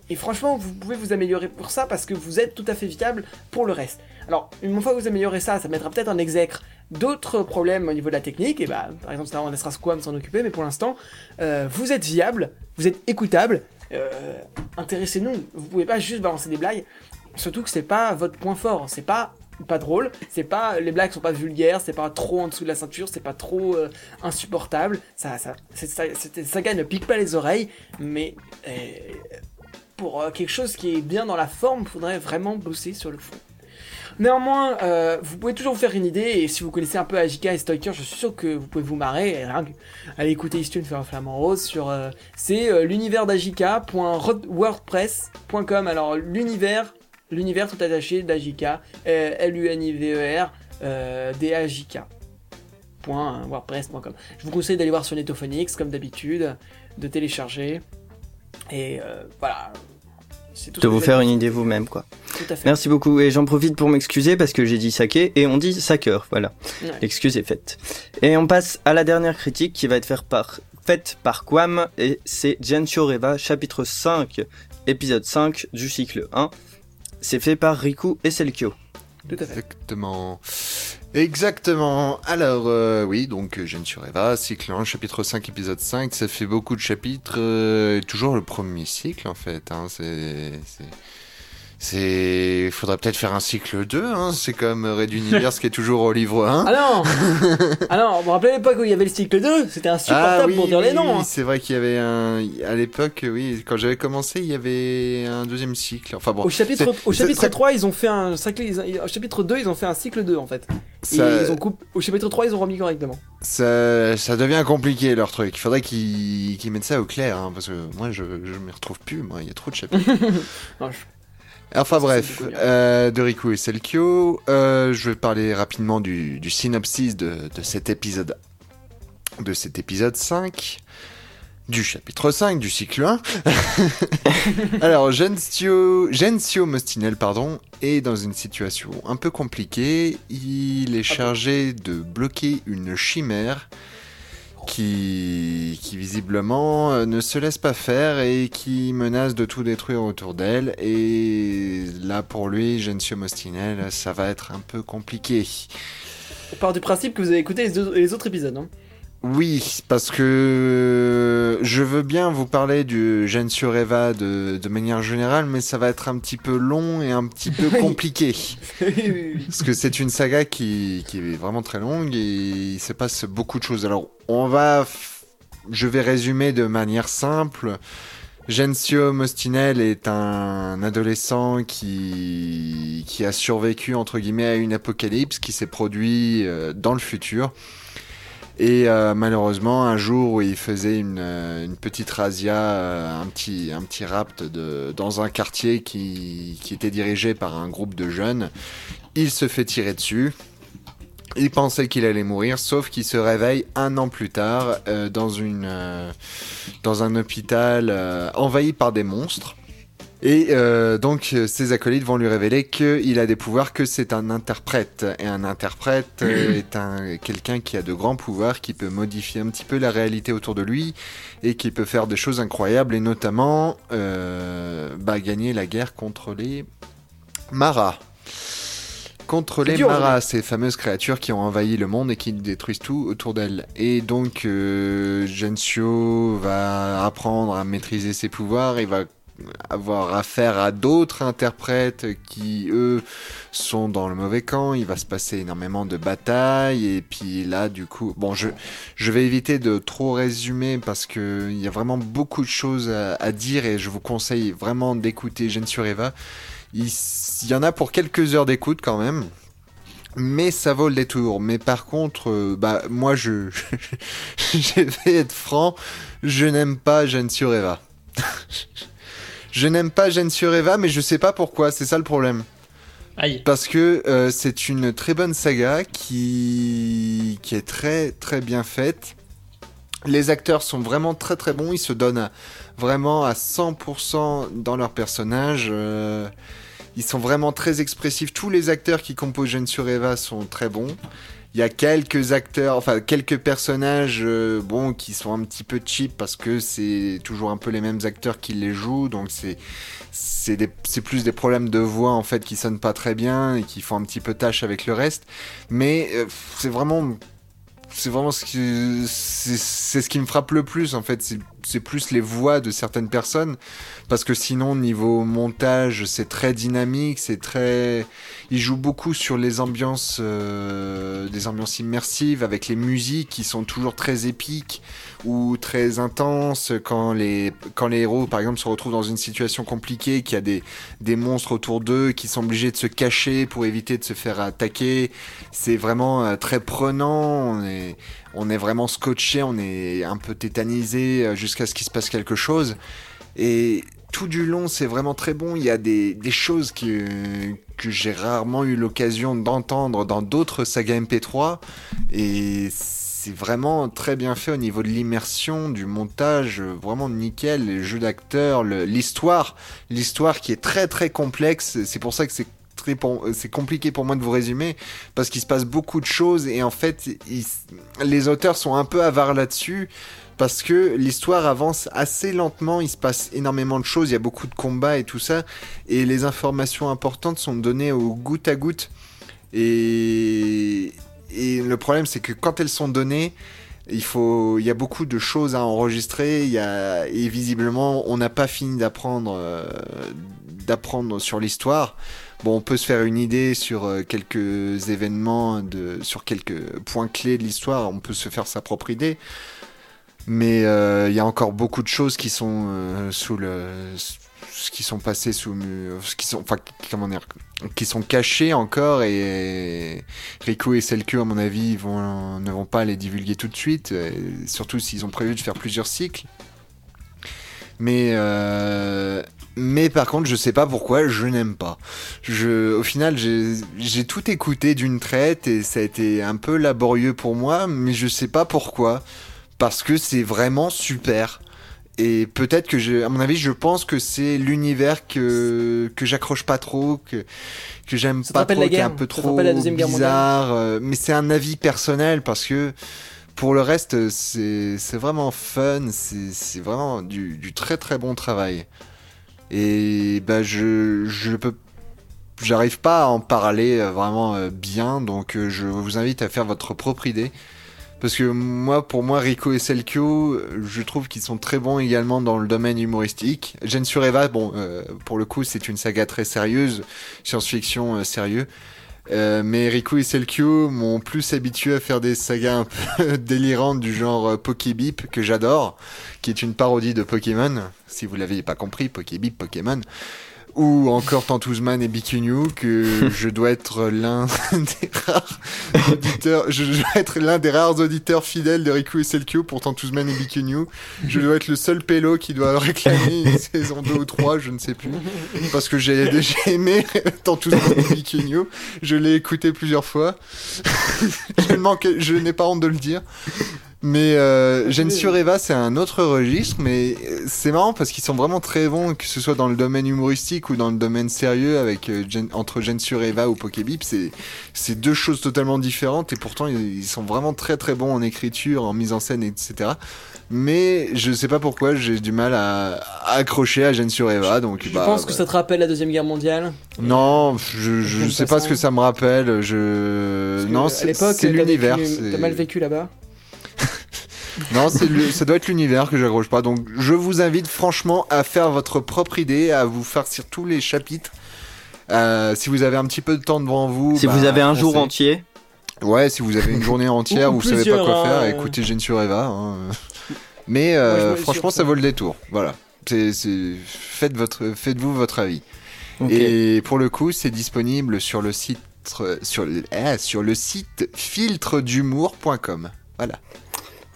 Et franchement, vous pouvez vous améliorer pour ça parce que vous êtes tout à fait viable pour le reste. Alors, une fois que vous améliorez ça, ça mettra peut-être en exècre d'autres problèmes au niveau de la technique. Et bah, par exemple, ça on laissera Squam s'en occuper, mais pour l'instant, euh, vous êtes viable, vous êtes écoutable. Euh, Intéressez-nous. Vous pouvez pas juste balancer des blagues. Surtout que c'est pas votre point fort. C'est pas pas drôle, c'est pas les blagues sont pas vulgaires, c'est pas trop en dessous de la ceinture, c'est pas trop euh, insupportable. Ça, ça, ça, saga ne pique pas les oreilles, mais euh, pour euh, quelque chose qui est bien dans la forme, faudrait vraiment bosser sur le fond. Néanmoins, euh, vous pouvez toujours vous faire une idée, et si vous connaissez un peu Ajika et Stoiker, je suis sûr que vous pouvez vous marrer, rien que allez écouter Istune faire un flamant rose sur... euh, c'est euh, l'univers d'Ajika.wordpress.com, alors l'univers, l'univers tout attaché d'Ajika, euh, L-U-N-I-V-E-R, D-A-J-K. Je vous conseille d'aller voir sur Netophonix, comme d'habitude, de télécharger, et voilà. C'est tout ce De vous faire une idée vous-même, quoi. Tout à fait. Merci beaucoup. Et j'en profite pour m'excuser parce que j'ai dit saké et on dit sacker. Voilà. Ouais. L'excuse est faite. Et on passe à la dernière critique qui va être faite par, faite par Quam et c'est Reva, chapitre 5, épisode 5 du cycle 1. C'est fait par Riku et Selkyo. Tout à fait. Exactement. Exactement. Alors, euh, oui, donc Jeanne sur Eva, cycle 1, chapitre 5, épisode 5. Ça fait beaucoup de chapitres. euh, toujours le premier cycle, en fait. Hein, c'est. C'est- C'est. Faudrait peut-être faire un cycle 2, hein. C'est comme Red Universe qui est toujours au livre 1. Ah non Ah non, vous vous rappelez l'époque où il y avait le cycle 2 C'était insupportable pour dire les noms. oui, hein. c'est vrai qu'il y avait un. À l'époque, oui, quand j'avais commencé, il y avait un deuxième cycle. Enfin bon. Au chapitre, au chapitre ça- 3, ils ont fait un Au chapitre 2, ils ont fait un cycle 2 en fait. Ça- ils ont coupé. Au chapitre 3, ils ont remis correctement. Ça, ça devient compliqué leur truc. Il faudrait qu'ils qu'ils mettent ça au clair, hein, parce que moi je, je m'y retrouve plus. Moi, il y a trop de chapitres. Non, je- enfin bref, euh, de Riku et Selkyo, euh, je vais parler rapidement du, du synopsis de, de cet épisode, de cet épisode 5. Du chapitre 5 du cycle 1. Alors, Gensio, Gensio Mostinel, pardon, est dans une situation un peu compliquée. Il est Ah chargé de bloquer une chimère qui, visiblement euh, ne se laisse pas faire et qui menace de tout détruire autour d'elle. Et là, pour lui, Gensio Mostinel, ça va être un peu compliqué. On part du principe que vous avez écouté les autres épisodes. Hein. Oui, parce que je veux bien vous parler du Gensio Reva de, de manière générale, mais ça va être un petit peu long et un petit peu compliqué. Parce que c'est une saga qui, qui est vraiment très longue et il se passe beaucoup de choses. Alors, on va. Je vais résumer de manière simple. Gensio Mostinel est un adolescent qui, qui a survécu, entre guillemets, à une apocalypse qui s'est produit euh, dans le futur. Et euh, malheureusement, un jour où il faisait une, euh, petite razzia, euh, un, petit, un petit rapt de, dans un quartier qui, était dirigé par un groupe de jeunes, il se fait tirer dessus. Il pensait qu'il allait mourir, sauf qu'il se réveille un an plus tard dans, une, dans un hôpital envahi par des monstres. Et euh, donc ses acolytes vont lui révéler qu'il a des pouvoirs, que c'est un interprète. Et un interprète euh, est un quelqu'un qui a de grands pouvoirs, qui peut modifier un petit peu la réalité autour de lui et qui peut faire des choses incroyables et notamment euh, bah, gagner la guerre contre les maras. Contre les dur, maras, ces fameuses créatures qui ont envahi le monde et qui détruisent tout autour d'elles. Et donc, euh, Gensio va apprendre à maîtriser ses pouvoirs, il va avoir affaire à d'autres interprètes qui, eux, sont dans le mauvais camp. Il va se passer énormément de batailles. Et puis là, du coup, bon, je, vais éviter de trop résumer parce que il y a vraiment beaucoup de choses à, dire et je vous conseille vraiment d'écouter Gene sur Eva. Il, y en a pour quelques heures d'écoute quand même. Mais ça vaut le détour. Mais par contre, euh, bah moi je, je vais être franc, je n'aime pas Jeanne sur Eva. je n'aime pas Jeanne sur Eva, mais je sais pas pourquoi. C'est ça le problème. Aïe. Parce que euh, c'est une très bonne saga qui qui est très très bien faite. Les acteurs sont vraiment très très bons. Ils se donnent à- vraiment à 100% dans leur personnage. euh, ils sont vraiment très expressifs. Tous les acteurs qui composent Jeanne sur Eva sont très bons. Il y a quelques acteurs, enfin quelques personnages, euh, bon, qui sont un petit peu cheap parce que c'est toujours un peu les mêmes acteurs qui les jouent, donc c'est c'est plus des problèmes de voix en fait qui sonnent pas très bien et qui font un petit peu tâche avec le reste. Mais euh, c'est vraiment c'est vraiment ce qui c'est ce qui me frappe le plus en fait. C'est c'est plus les voix de certaines personnes. Parce que sinon niveau montage c'est très dynamique c'est très il joue beaucoup sur les ambiances euh, des ambiances immersives avec les musiques qui sont toujours très épiques très intenses quand les quand les héros par exemple se retrouvent dans une situation compliquée qu'il y a des des monstres autour d'eux qui sont obligés de se cacher pour éviter de se faire attaquer c'est vraiment euh, très prenant on est on est vraiment scotché on est un peu tétanisé euh, jusqu'à ce qu'il se passe quelque chose et tout du long, c'est vraiment très bon. Il y a des, des choses que, que j'ai rarement eu l'occasion d'entendre dans d'autres sagas MP3. Et c'est vraiment très bien fait au niveau de l'immersion, du montage, euh, vraiment nickel. Les jeux d'acteurs, l'histoire, l'histoire qui est très très complexe. C'est pour ça que c'est pour- c'est compliqué pour moi de vous résumer parce qu'il se passe beaucoup de choses et en fait les auteurs sont un peu avares là-dessus parce que l'histoire avance assez lentement, il se passe énormément de choses, il y a beaucoup de combats et tout ça, et les informations importantes sont données au goutte à goutte. Et, et le problème, c'est que quand elles sont données, il faut, y a beaucoup de choses à enregistrer, y a, et visiblement, on n'a pas fini d'apprendre, euh, d'apprendre sur l'histoire. Bon, on peut se faire une idée sur euh, quelques événements, de, sur quelques points clés de l'histoire, on peut se faire sa propre idée. Mais euh, il y a encore beaucoup de choses qui sont euh, sous le, qui sont passées sous, qui sont, enfin, comment dire, qui sont cachées encore et Rico et Selkio, à mon avis, vont, ne vont pas les divulguer tout de suite, et surtout s'ils ont prévu de faire plusieurs cycles. Mais euh, mais par contre, je sais pas pourquoi je n'aime pas. Je, au final, j'ai tout écouté d'une traite et ça a été un peu laborieux pour moi, mais je sais pas pourquoi parce que c'est vraiment super. Et peut-être que, je, à mon avis, je pense que c'est l'univers que, que j'accroche pas trop, que, que j'aime pas trop, qui est un peu trop la bizarre. euh, mais c'est un avis personnel parce que pour le reste, c'est c'est vraiment fun, c'est c'est vraiment du, du très très bon travail. Et bah, je, je peux j'arrive pas à en parler euh, vraiment euh, bien, donc euh, je vous invite à faire votre propre idée. Parce que moi, pour moi, Rico et Selkio, je trouve qu'ils sont très bons également dans le domaine humoristique. Jeanne sur Eva, bon, euh, pour le coup, c'est une saga très sérieuse, science-fiction euh, sérieux. Euh, mais Rico et Selkio m'ont plus habitué à faire des sagas un peu délirantes du genre euh, Pokébip, que j'adore, qui est une parodie de Pokémon. Si vous l'aviez pas compris, Pokébip, Pokémon ou encore Tantouzman et Bikinu que je dois être l'un des rares auditeurs je dois être l'un des rares auditeurs fidèles de Riku et Selkio pour Tantouzman et Bikinu je dois être le seul pélo qui doit réclamer une saison 2 ou 3 je ne sais plus parce que j'ai déjà aimé Tantouzman et Bikinu je l'ai écouté plusieurs fois. Je, ne je n'ai pas honte de le dire mais euh, Gen sur Eva, c'est un autre registre, mais c'est marrant parce qu'ils sont vraiment très bons, que ce soit dans le domaine humoristique ou dans le domaine sérieux, avec euh, Gen- entre sur Eva ou Pokébip, c'est c'est deux choses totalement différentes et pourtant ils, ils sont vraiment très très bons en écriture, en mise en scène, etc. Mais je sais pas pourquoi j'ai du mal à, à accrocher à Gen sur Eva, donc Je bah, pense que bah, ça te rappelle la Deuxième Guerre mondiale. non, je, je sais pas ce que ça me rappelle. Je non, à c'est l'époque, c'est t'as l'univers. vécu- c'est- T'as mal vécu là-bas. Non, c'est le- ça doit être l'univers que j'accroche pas. Donc, je vous invite franchement à faire votre propre idée, à vous farcir tous les chapitres. Euh, si vous avez un petit peu de temps devant vous. Si bah, vous avez un jour entier, Ouais, si vous avez une journée entière, Ou vous savez pas quoi faire, hein. écoutez Gensio Eva. hein. Mais euh, me franchement, sur ça ça. vaut le détour. Voilà. C'est. Faites votre, faites-vous votre avis. Et pour le coup, c'est disponible sur le site, sur le, ah, sur le site filtredhumour.com. Voilà.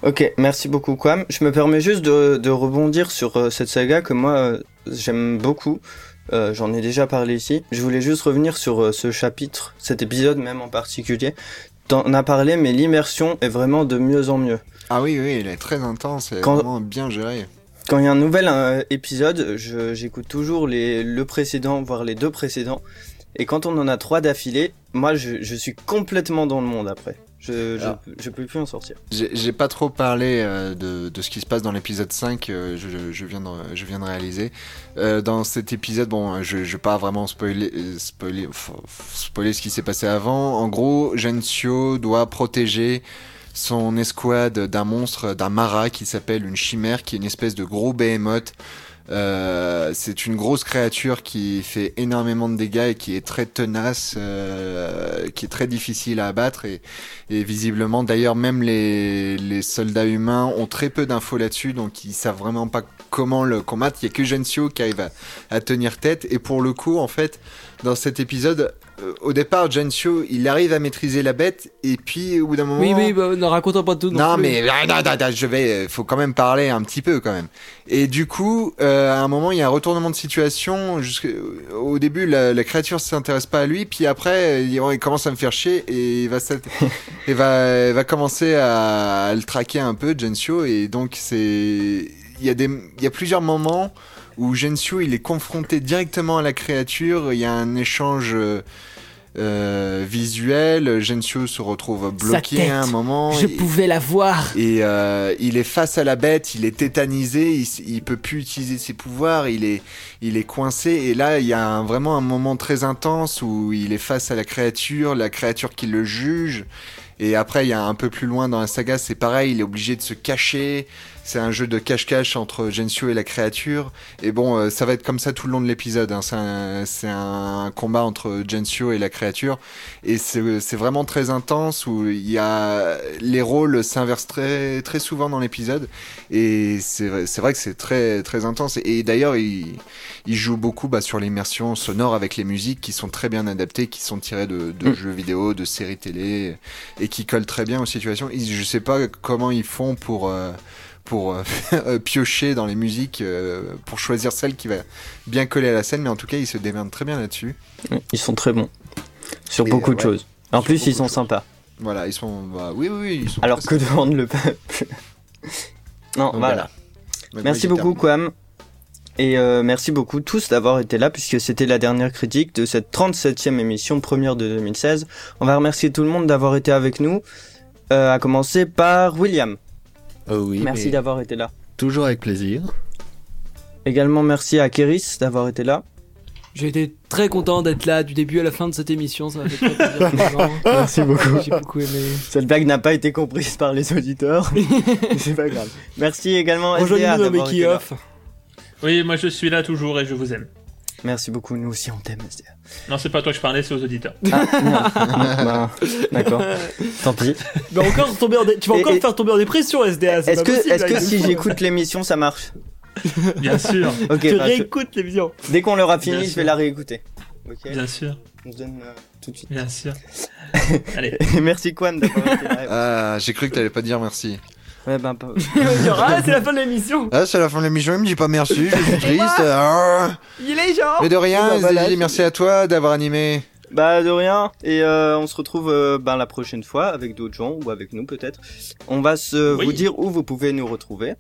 Ok, merci beaucoup Quam. Je me permets juste de, de rebondir sur euh, cette saga que moi euh, j'aime beaucoup. Euh, J'en ai déjà parlé ici. Je voulais juste revenir sur euh, ce chapitre, cet épisode même en particulier. T'en as parlé, mais l'immersion est vraiment de mieux en mieux. Ah oui, oui, il est très intense et Quand- vraiment bien géré. Quand il y a un nouvel euh, épisode, j'écoute toujours les, le précédent, voire les deux précédents. Et quand on en a trois d'affilée, moi je, je suis complètement dans le monde après. Je, je, je peux plus en sortir. J'ai pas trop parlé euh, de, de ce qui se passe dans l'épisode 5, euh, je, je, viens de, je viens de réaliser. Euh, dans cet épisode, bon, je, je vais pas vraiment spoiler, euh, spoiler, spoiler ce qui s'est passé avant. En gros, Gensio doit protéger son escouade d'un monstre, d'un Mara qui s'appelle une chimère, qui est une espèce de gros behemoth. Euh, c'est une grosse créature qui fait énormément de dégâts et qui est très tenace, euh, qui est très difficile à abattre et, visiblement, d'ailleurs, même les, les soldats humains ont très peu d'infos là-dessus, donc ils savent vraiment pas comment le combattre. Il y a que Gensio qui arrive à, à tenir tête. Et pour le coup, en fait, dans cet épisode, euh, au départ, Gensio, il arrive à maîtriser la bête, et puis au bout d'un moment. Oui, oui, bah, ne racontons pas tout. Non, plus. mais ah, non, non, non, je vais, euh, faut quand même parler un petit peu quand même. Et du coup, euh, à un moment, il y a un retournement de situation. Au début, la, la créature s'intéresse pas à lui, puis après, il, il commence à me faire chier et il va, il va, il va commencer à, à le traquer un peu, Gensio. Et donc, c'est, il y a des, il y a plusieurs moments où Gensio, il est confronté directement à la créature. Il y a un échange. Euh, visuel, Gensio se retrouve bloqué tête. à un moment. Je et- pouvais la voir. et euh, il est face à la bête, il est tétanisé, il, peut plus utiliser ses pouvoirs, il est, il est coincé. Et là, il y a un- vraiment un moment très intense où il est face à la créature, la créature qui le juge. Et après, il y a un peu plus loin dans la saga, c'est pareil, il est obligé de se cacher. C'est un jeu de cache-cache entre Gensio et la créature. Et bon, euh, ça va être comme ça tout le long de l'épisode. hein. C'est un, combat entre Gensio et la créature. Et c'est vraiment très intense où il y a les rôles s'inversent très très souvent dans l'épisode et c'est vrai- que c'est très très intense et, d'ailleurs il, il joue beaucoup bah, sur l'immersion sonore avec les musiques qui sont très bien adaptées qui sont tirées de, de Mm. jeux vidéo de séries télé et qui collent très bien aux situations je sais pas comment ils font pour euh, pour euh, piocher dans les musiques euh, pour choisir celle qui va bien coller à la scène mais en tout cas ils se démerdent très bien là-dessus Ils sont très bons. Sur Et, beaucoup euh, de ouais. choses. En plus, ils sont sympas. voilà ils sont bah, oui oui, oui ils sont Alors que demande le peuple Non, Donc, voilà. Merci beaucoup. Quam. Et euh, merci beaucoup tous d'avoir été là, puisque c'était la dernière critique de cette 37e émission première de 2016. On va remercier tout le monde d'avoir été avec nous, euh, à commencer par William. Oh oui, merci mais d'avoir été là. toujours avec plaisir. Également merci à Kéris d'avoir été là. J'ai été très content d'être là du début à la fin de cette émission. Ça m'a fait très plaisir. Merci beaucoup. J'ai beaucoup aimé. Cette blague n'a pas été comprise par les auditeurs. C'est pas grave. Merci également d'avoir Making été là. Oui, moi je suis là toujours et je vous aime. Merci beaucoup, nous aussi on t'aime SDA. Non, c'est pas toi que je parlais, c'est aux auditeurs. Ah, non. Bah, D'accord, tant pis. Mais encore tomber en dé- Tu vas encore et- me faire tomber en dépression, SDA. c'est Est-ce pas que, possible, est-ce que si j'écoute l'émission ça marche? Bien sûr, Ok, Tu bah, je- l'émission. dès qu'on l'aura fini, Bien je sûr. vais la réécouter. Ok? Bien sûr, On se donne euh, tout de suite. bien sûr. Allez, Merci Quan d'avoir été là. Ah, j'ai cru que t'allais pas dire merci. Ouais, ben, pas- Genre, ah, c'est la fin de l'émission. Ah, c'est la fin de l'émission, il me dit pas merci, je suis triste. Ah. Il est genre. Mais de rien, Bah, voilà, merci à toi d'avoir animé. bah de rien. Et euh, on se retrouve euh, ben, la prochaine fois avec d'autres gens ou avec nous peut-être. On va se Oui. vous dire où vous pouvez nous retrouver.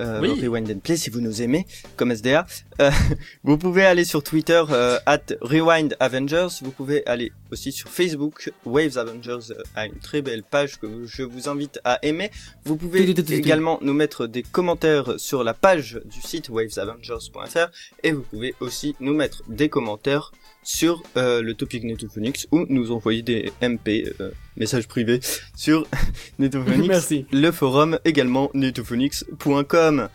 Euh, Oui. Rewind and Play si vous nous aimez comme SDA. Euh, vous pouvez aller sur Twitter euh, at Rewind Avengers. Vous pouvez aller aussi sur Facebook. Waves Avengers euh, a une très belle page que je vous invite à aimer. Vous pouvez également nous mettre des commentaires sur la page du site wavesavengers.fr et vous pouvez aussi nous mettre des commentaires sur euh, le topic Netophonix ou nous envoyer des MP, euh, messages privés sur Netophonix. Merci. Le forum également netophonix.com.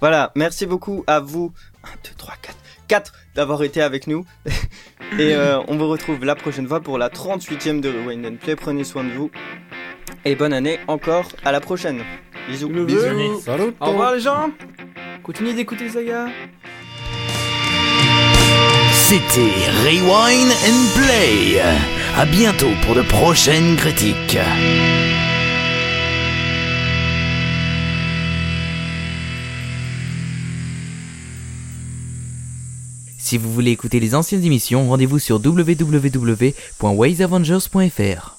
Voilà, merci beaucoup à vous. 1, 2, 3, 4. 4 d'avoir été avec nous. Et euh, on vous retrouve la prochaine fois pour la 38e de Rewind and Play. Prenez soin de vous. Et bonne année encore. À la prochaine. Bisous. Le Bisous. Salut Au revoir les gens. Continuez d'écouter Saga. C'était Rewind and Play. À bientôt pour de prochaines critiques. Si vous voulez écouter les anciennes émissions, rendez-vous sur www.waysavengers.fr.